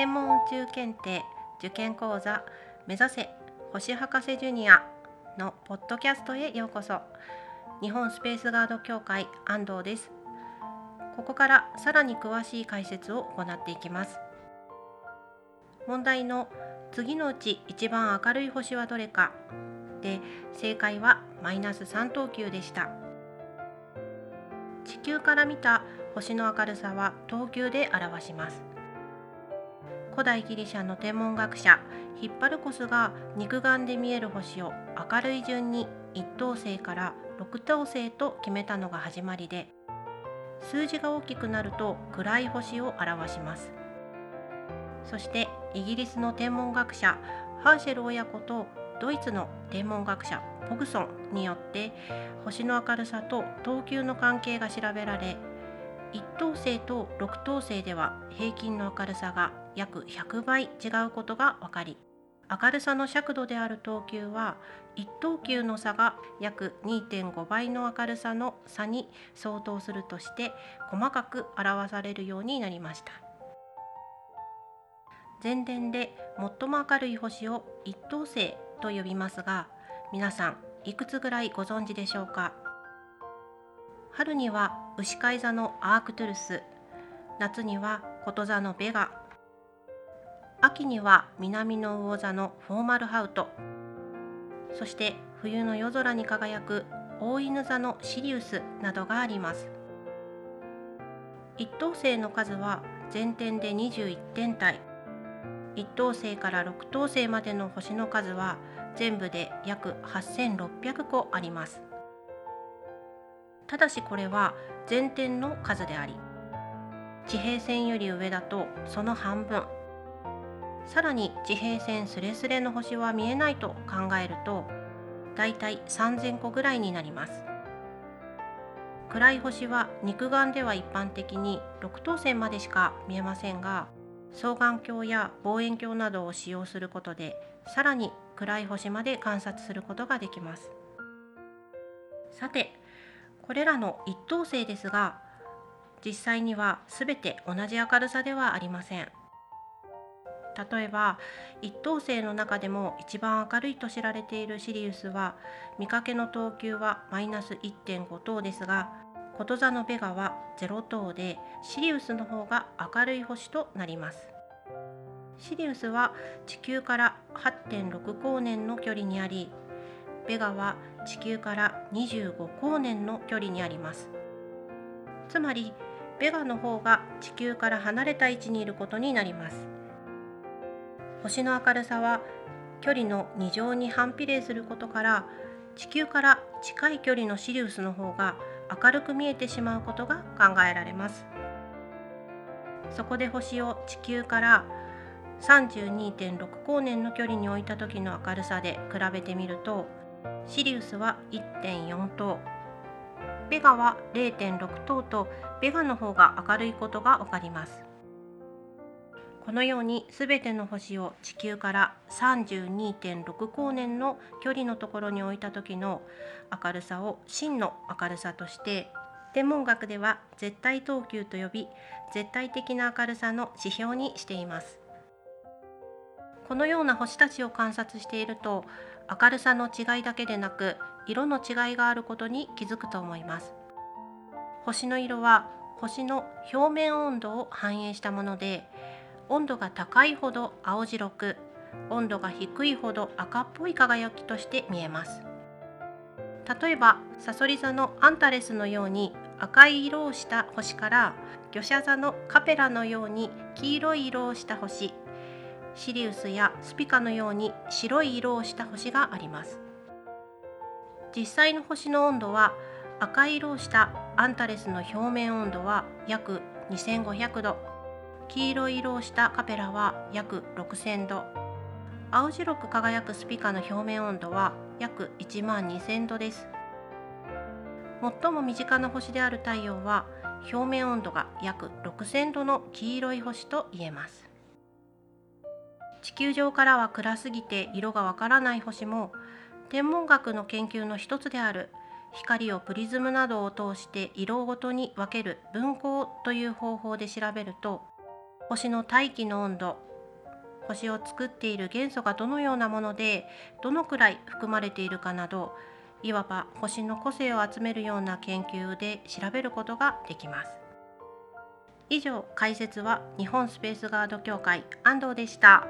天文宇宙検定受験講座目指せ星博士ジュニアのポッドキャストへようこそ。日本スペースガード協会安藤です。ここからさらに詳しい解説を行っていきます。問題の次のうち一番明るい星はどれか。で正解はマイナス3等級でした。地球から見た星の明るさは等級で表します。古代ギリシャの天文学者ヒッパルコスが肉眼で見える星を明るい順に1等星から6等星と決めたのが始まりで数字が大きくなると暗い星を表します。そしてイギリスの天文学者ハーシェル親子とドイツの天文学者ポグソンによって星の明るさと等級の関係が調べられ1等星と6等星では平均の明るさが約100倍違うことが分かり明るさの尺度である等級は1等級の差が約2.5倍の明るさの差に相当するとして細かく表されるようになりました。前伝で最も明るい星を1等星と呼びますが皆さんいくつぐらいご存知でしょうか？春には牛飼い座のアークトゥルス。夏にはこと座のベガ。秋には南の魚座のフォーマルハウト。そして冬の夜空に輝く大犬座のシリウスなどがあります。一等星の数は全点で21天体。一等星から6等星までの星の数は全部で約8600個あります。ただしこれは全点の数であり地平線より上だとその半分。さらに地平線すれすれの星は見えないと考えるとだいたい3000個ぐらいになります。暗い星は肉眼では一般的に6等星までしか見えませんが双眼鏡や望遠鏡などを使用することでさらに暗い星まで観察することができます。さてこれらの一等星ですが実際には全て同じ明るさではありません。例えば一等星の中でも一番明るいと知られているシリウスは見かけの等級はマイナス1.5等ですがこと座のベガは0等でシリウスの方が明るい星となります。シリウスは地球から8.6光年の距離にありベガは地球から25光年の距離にあります。つまりベガの方が地球から離れた位置にいることになります。星の明るさは距離の2乗に反比例することから地球から近い距離のシリウスの方が明るく見えてしまうことが考えられます。そこで星を地球から32.6光年の距離に置いた時の明るさで比べてみるとシリウスは1.4等。ベガは0.6等とベガの方が明るいことが分かります。このように全ての星を地球から32.6光年の距離のところに置いた時の明るさを真の明るさとして天文学では絶対等級と呼び絶対的な明るさの指標にしています。このような星たちを観察していると明るさの違いだけでなく色の違いがあることに気づくと思います。星の色は星の表面温度を反映したもので温度が高いほど青白く温度が低いほど赤っぽい輝きとして見えます。例えばさそり座のアンタレスのように赤い色をした星から魚舎座のカペラのように黄色い色をした星シリウスやスピカのように白い色をした星があります。実際の星の温度は赤い色をしたアンタレスの表面温度は約2500度。黄色い色をしたカペラは約6000度。青白く輝くスピカの表面温度は約1万2000度です。最も身近な星である太陽は表面温度が約6000度の黄色い星と言えます。地球上からは暗すぎて色がわからない星も天文学の研究の一つである光をプリズムなどを通して色ごとに分ける分光という方法で調べると星の大気の温度星を作っている元素がどのようなものでどのくらい含まれているかなどいわば星の個性を集めるような研究で調べることができます。以上解説は日本スペースガード協会安藤でした。